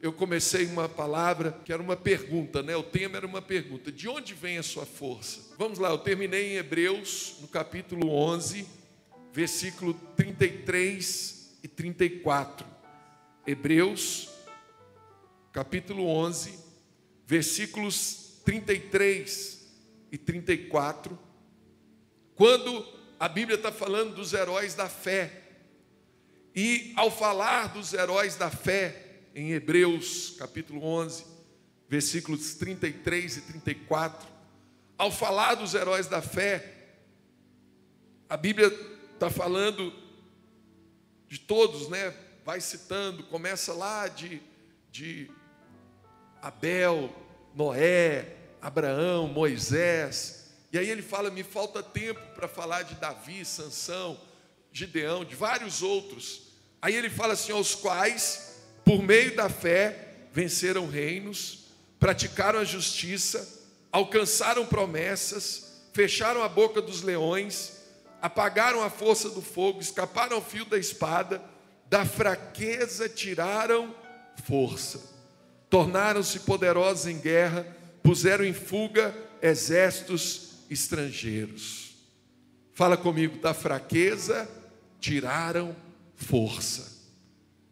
eu comecei uma palavra que era uma pergunta, né? O tema era uma pergunta: de onde vem a sua força? Vamos lá, eu terminei em Hebreus, no capítulo 11, versículo 33 e 34. Hebreus, capítulo 11, versículos 33 e 34. Quando a Bíblia está falando dos heróis da fé, e ao falar dos heróis da fé, em Hebreus capítulo 11, versículos 33 e 34, ao falar dos heróis da fé, a Bíblia está falando de todos, né? Vai citando, começa lá de, de Abel, Noé, Abraão, Moisés, e aí ele fala: me falta tempo para falar de Davi, Sansão, Gideão, de vários outros. Aí ele fala assim: aos quais por meio da fé, venceram reinos, praticaram a justiça, alcançaram promessas, fecharam a boca dos leões, apagaram a força do fogo, escaparam ao fio da espada, da fraqueza tiraram força, tornaram-se poderosos em guerra, puseram em fuga exércitos estrangeiros. Fala comigo, da fraqueza tiraram força.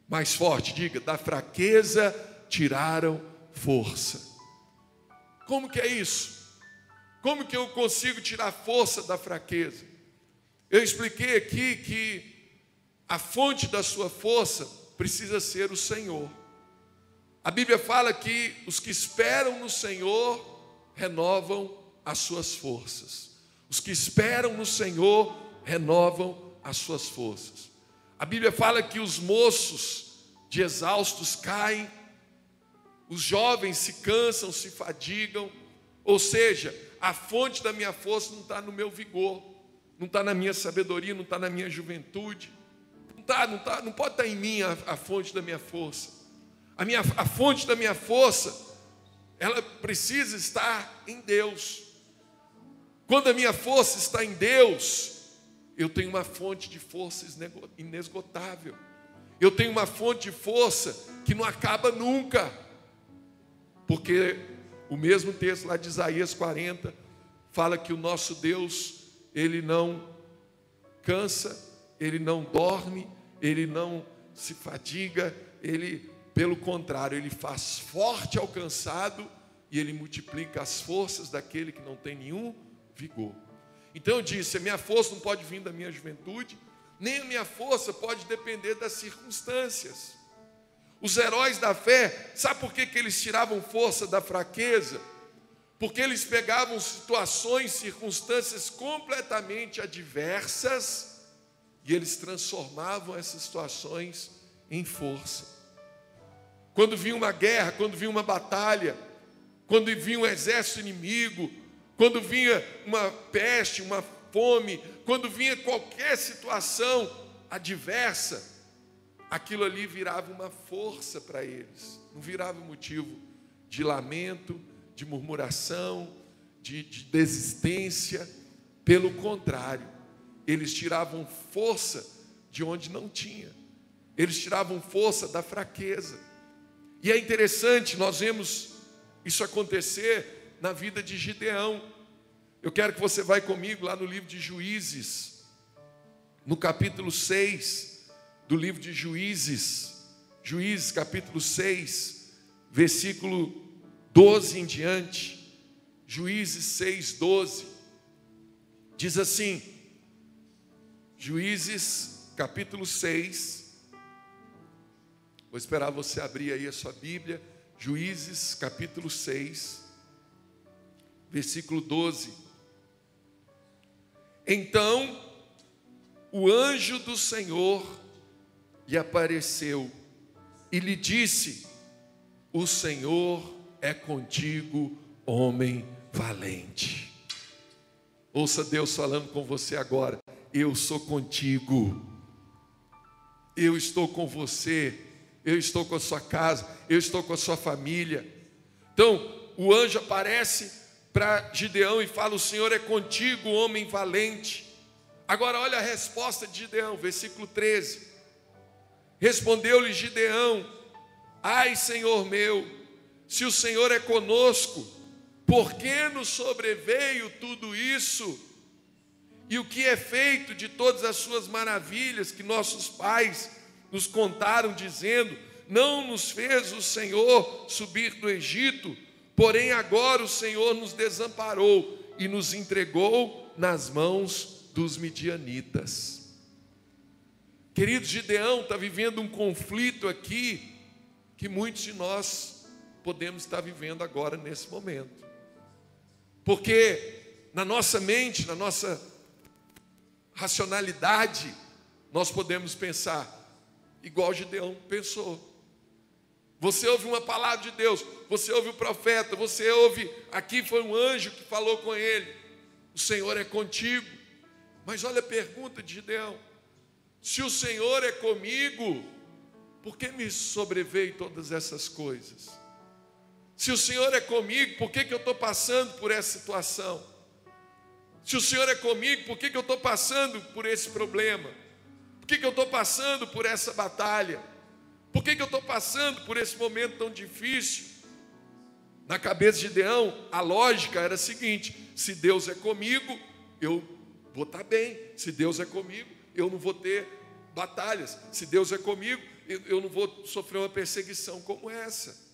Mais forte, diga: da fraqueza tiraram força. Como que é isso? Como que eu consigo tirar força da fraqueza? Eu expliquei aqui que a fonte da sua força precisa ser o Senhor. A Bíblia fala que os que esperam no Senhor renovam as suas forças. Os que esperam no Senhor renovam as suas forças. A Bíblia fala que os moços de exaustos caem, os jovens se cansam, se fadigam, ou seja, a fonte da minha força não está no meu vigor, não está na minha sabedoria, não está na minha juventude, não, tá, não, tá, não pode estar tá em mim a, a, fonte da minha força. A, minha, a fonte da minha força, ela precisa estar em Deus. Quando a minha força está em Deus, eu tenho uma fonte de força inesgotável. Eu tenho uma fonte de força que não acaba nunca. Porque o mesmo texto lá de Isaías 40 fala que o nosso Deus, ele não cansa, ele não dorme, ele não se fadiga, ele, pelo contrário, ele faz forte ao cansado e ele multiplica as forças daquele que não tem nenhum vigor. Então eu disse: a minha força não pode vir da minha juventude, nem a minha força pode depender das circunstâncias. Os heróis da fé, sabe por que, que eles tiravam força da fraqueza? Porque eles pegavam situações, circunstâncias completamente adversas e eles transformavam essas situações em força. Quando vinha uma guerra, quando vinha uma batalha, quando vinha um exército inimigo, quando vinha uma peste, uma fome, quando vinha qualquer situação adversa, aquilo ali virava uma força para eles, não virava motivo de lamento, de murmuração, de, de desistência, pelo contrário, eles tiravam força de onde não tinha, eles tiravam força da fraqueza. E é interessante, nós vemos isso acontecer na vida de Gideão. Eu quero que você vá comigo lá no livro de Juízes, no capítulo 6 do livro de Juízes, Juízes capítulo 6, versículo 12 em diante. Juízes 6, 12. Diz assim, Juízes capítulo 6. Vou esperar você abrir aí a sua Bíblia. Juízes capítulo 6 versículo 12. Então o anjo do Senhor lhe apareceu e lhe disse: O Senhor é contigo, homem valente. Ouça Deus falando com você agora: Eu sou contigo, eu estou com você, eu estou com a sua casa, eu estou com a sua família. Então, o anjo aparece para Gideão e fala: O Senhor é contigo, homem valente. Agora, olha a resposta de Gideão, versículo 13. Respondeu-lhe Gideão: Ai, Senhor meu, se o Senhor é conosco, por que nos sobreveio tudo isso? E o que é feito de todas as suas maravilhas que nossos pais nos contaram, dizendo: Não nos fez o Senhor subir do Egito, porém agora o Senhor nos desamparou e nos entregou nas mãos dos midianitas. Querido Gideão está vivendo um conflito aqui que muitos de nós podemos estar vivendo agora nesse momento. Porque na nossa mente, na nossa racionalidade, nós podemos pensar igual Gideão pensou. Você ouve uma palavra de Deus, você ouve o profeta, você ouve, aqui foi um anjo que falou com ele, o Senhor é contigo. Mas olha a pergunta de Gideão: se o Senhor é comigo, por que me sobreveio todas essas coisas? Se o Senhor é comigo, por que, que eu estou passando por essa situação? Se o Senhor é comigo, por que, que eu estou passando por esse problema? Por que, que eu estou passando por essa batalha? Por que, que eu estou passando por esse momento tão difícil? Na cabeça de Deão, a lógica era a seguinte: se Deus é comigo, eu vou estar tá bem. Se Deus é comigo, eu não vou ter batalhas. Se Deus é comigo, eu não vou sofrer uma perseguição como essa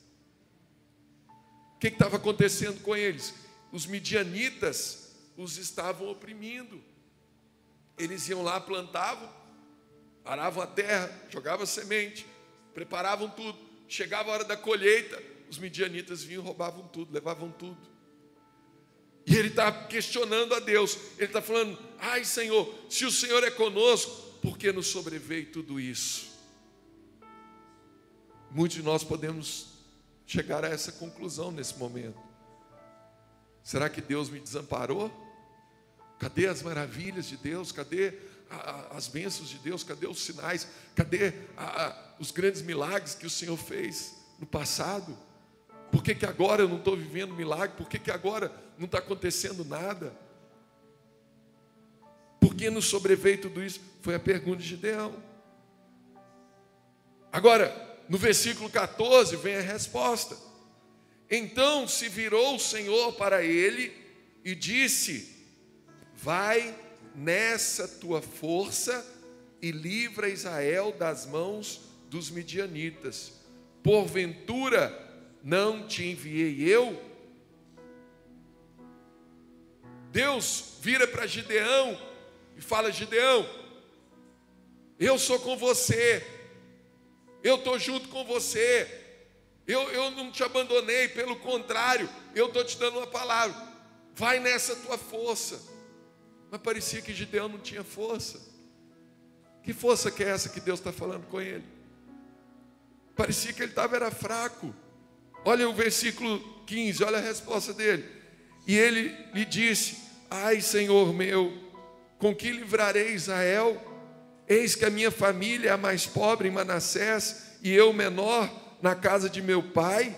que estava acontecendo com eles? Os midianitas os estavam oprimindo. Eles iam lá, plantavam, aravam a terra, jogavam semente, preparavam tudo. Chegava a hora da colheita, os midianitas vinham, roubavam tudo, levavam tudo. E ele está questionando a Deus. Ele está falando: Ai, Senhor, se o Senhor é conosco, por que nos sobreveio tudo isso? Muitos de nós podemos chegar a essa conclusão nesse momento. Será que Deus me desamparou? Cadê as maravilhas de Deus? Cadê as bênçãos de Deus? Cadê os sinais? Cadê a, os grandes milagres que o Senhor fez no passado? Por que, que agora eu não estou vivendo milagre? Por que, que agora não está acontecendo nada? Por que nos sobreveio tudo isso? Foi a pergunta de Gideão. Agora, no versículo 14 vem a resposta. Então se virou o Senhor para ele e disse: Vai nessa tua força e livra Israel das mãos dos midianitas. Porventura não te enviei eu? Deus vira para Gideão e fala: Gideão, eu sou com você, eu estou junto com você, eu, eu não te abandonei, pelo contrário, eu estou te dando uma palavra, vai nessa tua força. Mas parecia que Gideão não tinha força. Que força que é essa que Deus está falando com ele? Parecia que ele estava era fraco. Olha o versículo 15, olha a resposta dele. E ele lhe disse: Ai, Senhor meu, com que livrarei Israel? Eis que a minha família é a mais pobre em Manassés e eu menor na casa de meu pai.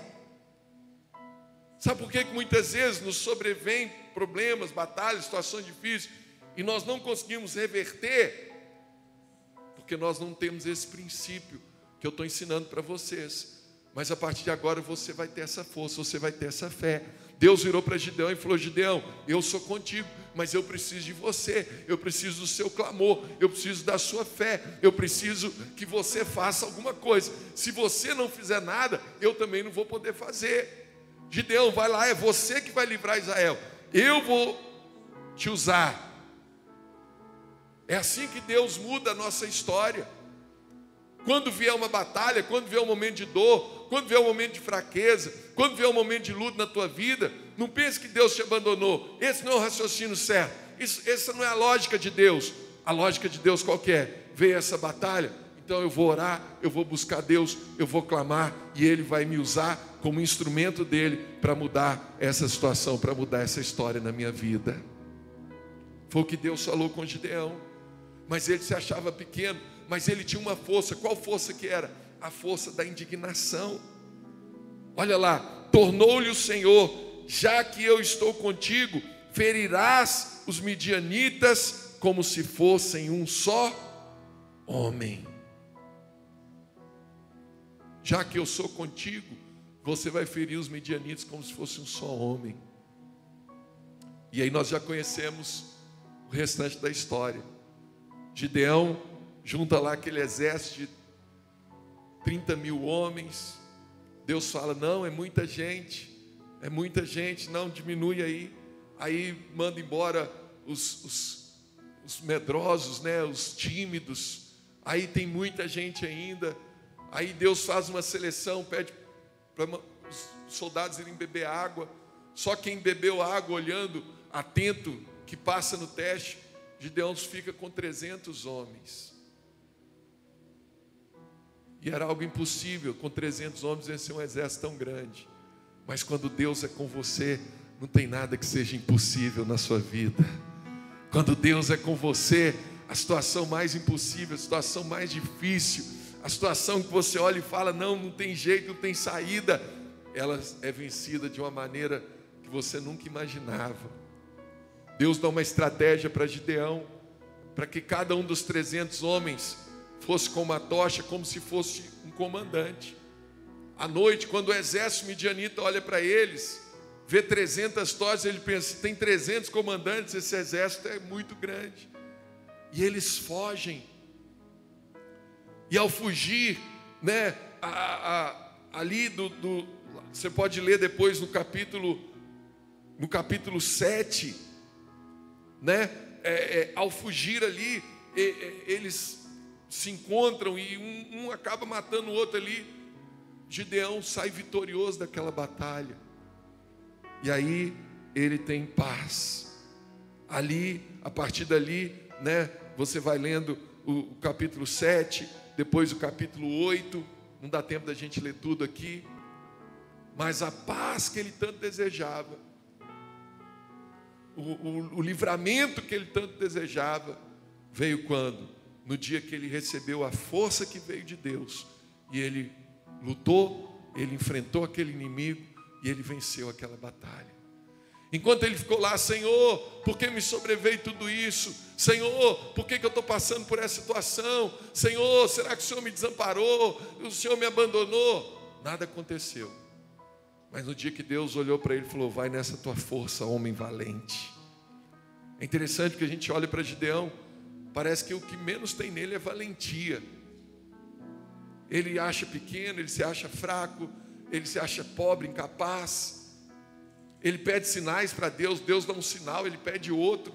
Sabe por que, muitas vezes nos sobrevêm problemas, batalhas, situações difíceis e nós não conseguimos reverter? Porque nós não temos esse princípio que eu estou ensinando para vocês. Mas a partir de agora você vai ter essa força, você vai ter essa fé. Deus virou para Gideão e falou: Gideão, eu sou contigo mas eu preciso de você, eu preciso do seu clamor, eu preciso da sua fé, eu preciso que você faça alguma coisa. Se você não fizer nada, eu também não vou poder fazer. Gideão, vai lá, é você que vai livrar Israel. Eu vou te usar. É assim que Deus muda a nossa história. Quando vier uma batalha, quando vier um momento de dor, quando vier um momento de fraqueza, quando vier um momento de luta na tua vida, não pense que Deus te abandonou. Esse não é o raciocínio certo. Isso, essa não é a lógica de Deus. A lógica de Deus qual é? Veio essa batalha, então eu vou orar, eu vou buscar Deus, eu vou clamar e Ele vai me usar como instrumento dele para mudar essa situação, para mudar essa história na minha vida. Foi o que Deus falou com Gideão. Mas ele se achava pequeno, mas ele tinha uma força. Qual força que era? A força da indignação. Olha lá, tornou-lhe o Senhor já que eu estou contigo, ferirás os midianitas como se fossem um só homem. já que eu sou contigo, você vai ferir os medianitas como se fosse um só homem. E aí nós já conhecemos o restante da história. Gideão junta lá aquele exército de 30 mil homens. Deus fala: não, é muita gente, é muita gente, não, diminui aí. Aí manda embora os, os, os medrosos, né, os tímidos. Aí tem muita gente ainda. Aí Deus faz uma seleção, pede para os soldados irem beber água. Só quem bebeu água, olhando, atento, que passa no teste, Gideão fica com 300 homens. E era algo impossível, com 300 homens vencer um exército tão grande. Mas quando Deus é com você, não tem nada que seja impossível na sua vida. Quando Deus é com você, a situação mais impossível, a situação mais difícil, a situação que você olha e fala: não, não tem jeito, não tem saída, ela é vencida de uma maneira que você nunca imaginava. Deus dá uma estratégia para Gideão, para que cada um dos 300 homens fosse com uma tocha, como se fosse um comandante. À noite, quando o exército midianita olha para eles, vê 300 tochas, ele pensa: tem 300 comandantes, esse exército é muito grande. E eles fogem. E ao fugir, né, a, a, ali do, do, você pode ler depois no capítulo, no capítulo 7, né, é, é, ao fugir ali, eles se encontram e um, um acaba matando o outro ali. Gideão sai vitorioso daquela batalha. E aí ele tem paz. Ali, a partir dali, né, você vai lendo o, o capítulo 7, depois o capítulo 8, não dá tempo da gente ler tudo aqui, mas a paz que ele tanto desejava, o, o, o livramento que ele tanto desejava, veio quando? no dia que ele recebeu a força que veio de Deus e ele lutou, ele enfrentou aquele inimigo e ele venceu aquela batalha. Enquanto ele ficou lá, Senhor, por que me sobreveio tudo isso? Senhor, por que, que eu estou passando por essa situação? Senhor, será que o Senhor me desamparou? O Senhor me abandonou? Nada aconteceu. Mas no dia que Deus olhou para ele e falou: Vai nessa tua força, homem valente. É interessante que a gente olha para Gideão Parece que o que menos tem nele é valentia. Ele acha pequeno, ele se acha fraco, ele se acha pobre, incapaz. Ele pede sinais para Deus, Deus dá um sinal, ele pede outro,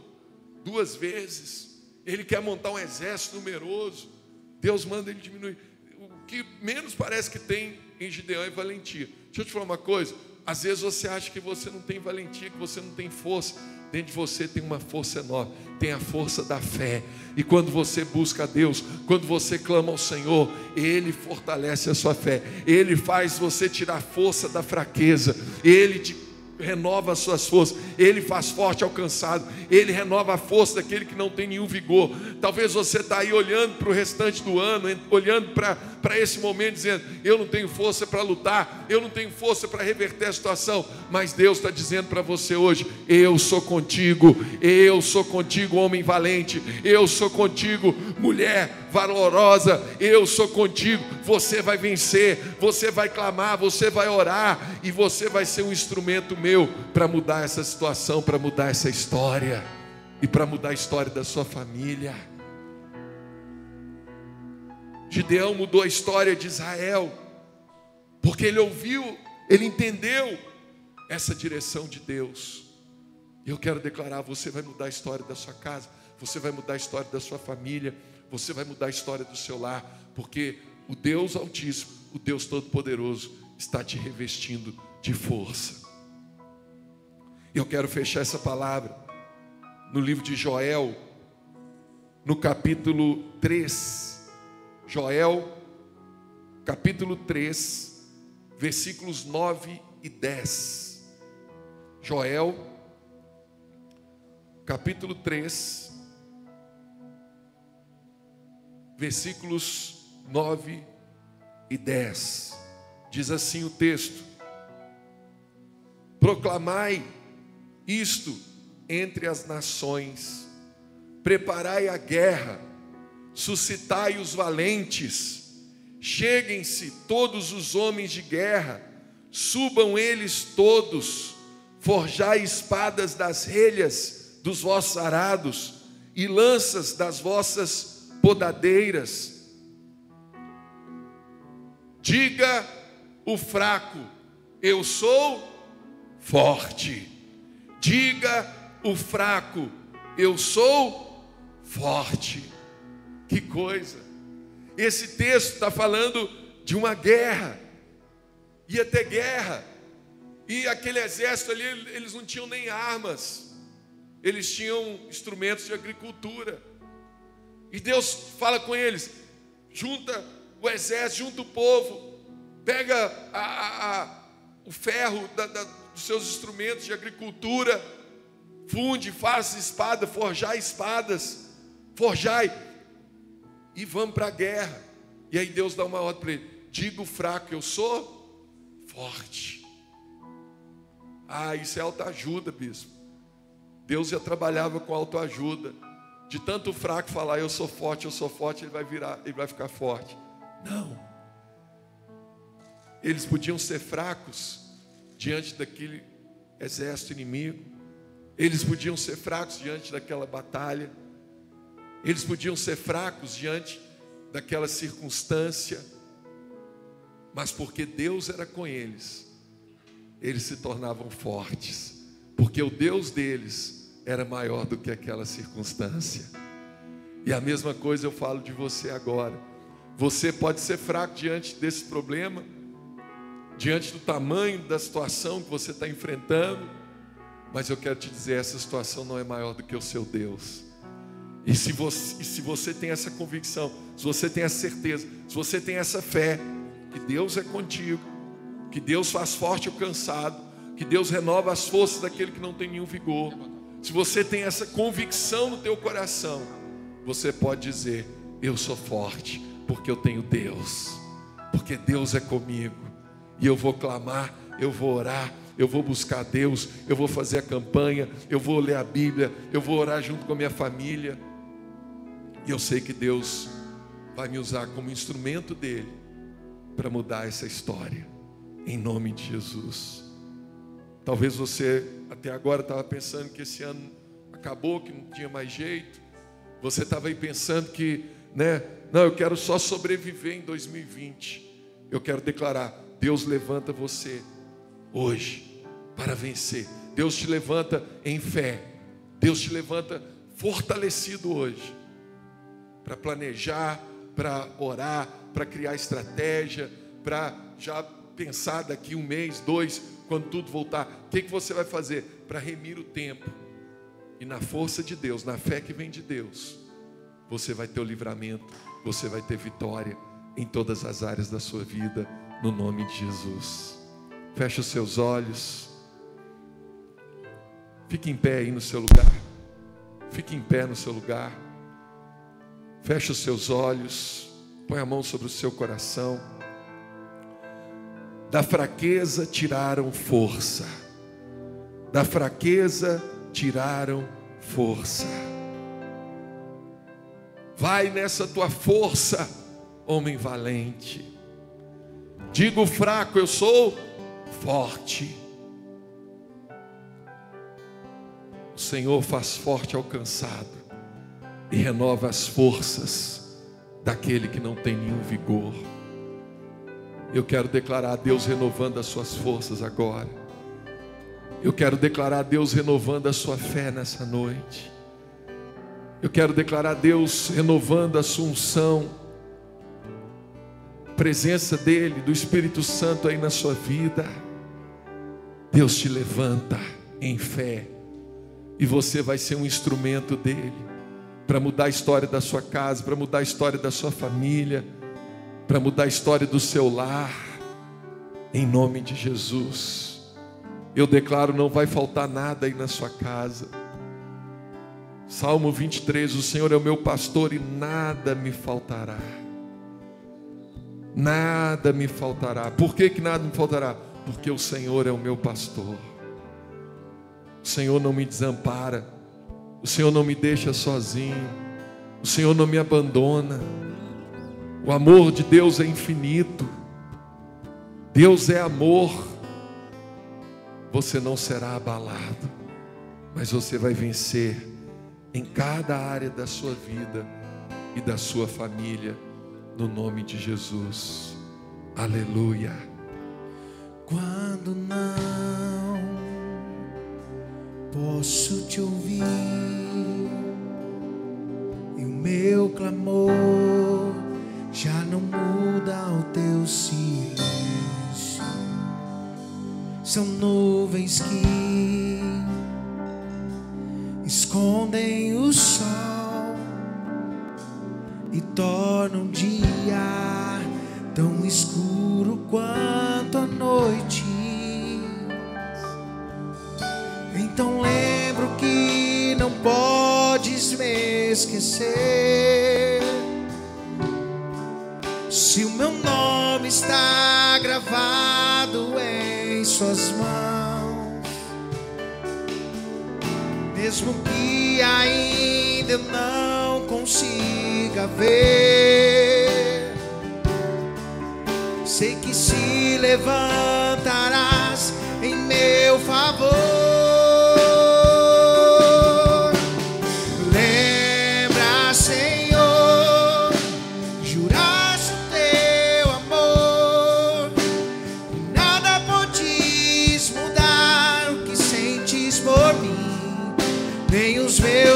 duas vezes. Ele quer montar um exército numeroso, Deus manda ele diminuir. O que menos parece que tem em Gideão é valentia. Deixa eu te falar uma coisa: às vezes você acha que você não tem valentia, que você não tem força. Dentro de você tem uma força enorme, tem a força da fé. E quando você busca a Deus, quando você clama ao Senhor, Ele fortalece a sua fé, Ele faz você tirar força da fraqueza, Ele te renova as suas forças, Ele faz forte ao cansado, Ele renova a força daquele que não tem nenhum vigor. Talvez você está aí olhando para o restante do ano, olhando para esse momento, dizendo: Eu não tenho força para lutar, eu não tenho força para reverter a situação, mas Deus está dizendo para você hoje: Eu sou contigo, eu sou contigo, homem valente, eu sou contigo, mulher valorosa, eu sou contigo. Você vai vencer, você vai clamar, você vai orar e você vai ser um instrumento meu para mudar essa situação, para mudar essa história e para mudar a história da sua família. Gideão mudou a história de Israel, porque ele ouviu, ele entendeu essa direção de Deus. Eu quero declarar: você vai mudar a história da sua casa, você vai mudar a história da sua família você vai mudar a história do seu lar, porque o Deus Altíssimo, o Deus Todo-Poderoso, está te revestindo de força. Eu quero fechar essa palavra no livro de Joel, no capítulo 3. Joel, capítulo 3, versículos 9 e 10. Joel, capítulo 3, versículos 9 e 10. Diz assim o texto: Proclamai isto entre as nações, preparai a guerra, suscitai os valentes, Cheguem-se todos os homens de guerra, subam eles todos, forjai espadas das relhas dos vossos arados e lanças das vossas podadeiras. Diga o fraco, eu sou forte. Diga o fraco, eu sou forte. Que coisa! Esse texto está falando de uma guerra, ia ter guerra, e aquele exército ali, eles não tinham nem armas, eles tinham instrumentos de agricultura. E Deus fala com eles: junta o exército, junta o povo, pega a, a, a, o ferro da, da, dos seus instrumentos de agricultura, funde, faça espada, forjai espadas, forjai, e vamos para a guerra. E aí Deus dá uma ordem para ele: diga o fraco, eu sou forte. Ah, isso é autoajuda, bispo. Deus já trabalhava com autoajuda. De tanto fraco falar, eu sou forte, eu sou forte, ele vai virar, ele vai ficar forte. Não. Eles podiam ser fracos diante daquele exército inimigo. Eles podiam ser fracos diante daquela batalha. Eles podiam ser fracos diante daquela circunstância. Mas porque Deus era com eles, eles se tornavam fortes. Porque o Deus deles era maior do que aquela circunstância. E a mesma coisa eu falo de você agora. Você pode ser fraco diante desse problema, diante do tamanho da situação que você está enfrentando mas eu quero te dizer: essa situação não é maior do que o seu Deus. E se você, e se você tem essa convicção, se você tem essa certeza, se você tem essa fé, que Deus é contigo, que Deus faz forte o cansado, que Deus renova as forças daquele que não tem nenhum vigor. Se você tem essa convicção no teu coração, você pode dizer: Eu sou forte, porque eu tenho Deus, porque Deus é comigo, e eu vou clamar, eu vou orar, eu vou buscar Deus, eu vou fazer a campanha, eu vou ler a Bíblia, eu vou orar junto com a minha família. E eu sei que Deus vai me usar como instrumento dele para mudar essa história, em nome de Jesus. Talvez você até agora estava pensando que esse ano acabou, que não tinha mais jeito. Você estava aí pensando que, né, não, eu quero só sobreviver em 2020. Eu quero declarar: Deus levanta você hoje para vencer. Deus te levanta em fé. Deus te levanta fortalecido hoje para planejar, para orar, para criar estratégia, para já pensar daqui um mês, dois, quando tudo voltar, o que, que você vai fazer para remir o tempo? E na força de Deus, na fé que vem de Deus, você vai ter o livramento, você vai ter vitória em todas as áreas da sua vida, no nome de Jesus. Feche os seus olhos. Fique em pé aí no seu lugar. Fique em pé no seu lugar. Feche os seus olhos. Põe a mão sobre o seu coração. Da fraqueza tiraram força. Da fraqueza tiraram força. Vai nessa tua força, homem valente. Digo fraco, eu sou forte. O Senhor faz forte ao cansado e renova as forças daquele que não tem nenhum vigor. Eu quero declarar a Deus renovando as suas forças agora. Eu quero declarar a Deus renovando a sua fé nessa noite. Eu quero declarar a Deus renovando a sua unção, presença dEle, do Espírito Santo aí na sua vida. Deus te levanta em fé e você vai ser um instrumento dele para mudar a história da sua casa, para mudar a história da sua família, para mudar a história do seu lar, em nome de Jesus. Eu declaro: não vai faltar nada aí na sua casa. Salmo 23: O Senhor é o meu pastor e nada me faltará. Nada me faltará. Por que, que nada me faltará? Porque o Senhor é o meu pastor. O Senhor não me desampara. O Senhor não me deixa sozinho. O Senhor não me abandona. O amor de Deus é infinito. Deus é amor. Você não será abalado, mas você vai vencer em cada área da sua vida e da sua família, no nome de Jesus. Aleluia. Quando não posso te ouvir e o meu clamor já não muda o teu silêncio. São nuvens que escondem o sol e tornam o dia tão escuro quanto a noite. Então lembro que não podes me esquecer. Se o meu nome está gravado em Suas mãos, mesmo que ainda eu não consiga ver, sei que se levantarás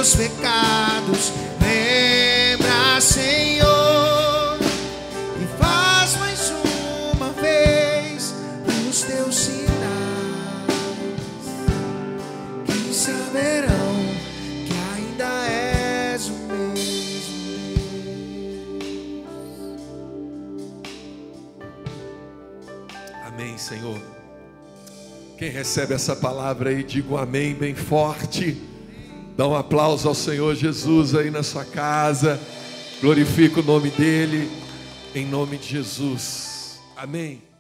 meus pecados. Lembra, Senhor, e faz mais uma vez os teus sinais que saberão que ainda és o mesmo Amém, Senhor. Quem recebe essa palavra aí, diga amém bem forte. Dá um aplauso ao Senhor Jesus aí na sua casa. Glorifica o nome dele, em nome de Jesus. Amém.